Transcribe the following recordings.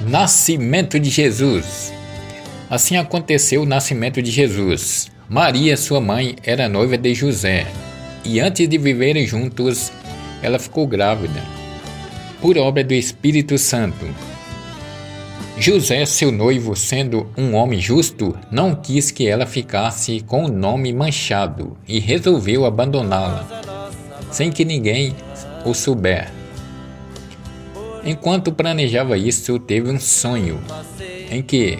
Nascimento de Jesus. Assim aconteceu o nascimento de Jesus. Maria, sua mãe, era noiva de José, e antes de viverem juntos, ela ficou grávida, por obra do Espírito Santo. José, seu noivo, sendo um homem justo, não quis que ela ficasse com o nome manchado e resolveu abandoná-la, sem que ninguém o souber. Enquanto planejava isso, teve um sonho em que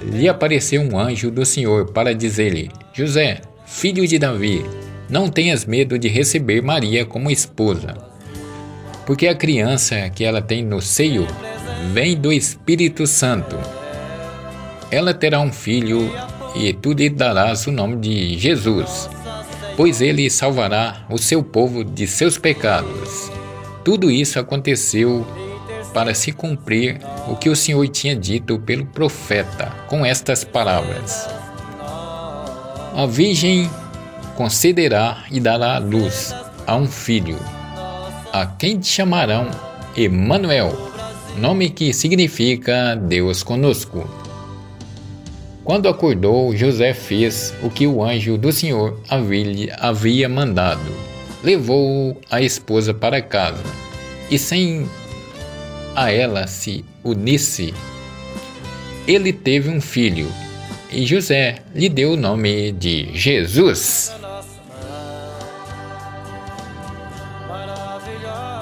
lhe apareceu um anjo do Senhor para dizer-lhe: José, filho de Davi, não tenhas medo de receber Maria como esposa, porque a criança que ela tem no seio vem do Espírito Santo. Ela terá um filho e tu lhe darás o nome de Jesus, pois ele salvará o seu povo de seus pecados. Tudo isso aconteceu para se cumprir o que o Senhor tinha dito pelo profeta, com estas palavras: A Virgem concederá e dará luz a um filho, a quem te chamarão Emanuel, nome que significa Deus conosco. Quando acordou, José fez o que o anjo do Senhor havia mandado. Levou a esposa para casa e, sem a ela se unisse. Ele teve um filho, e José lhe deu o nome de Jesus. Maravilhosa.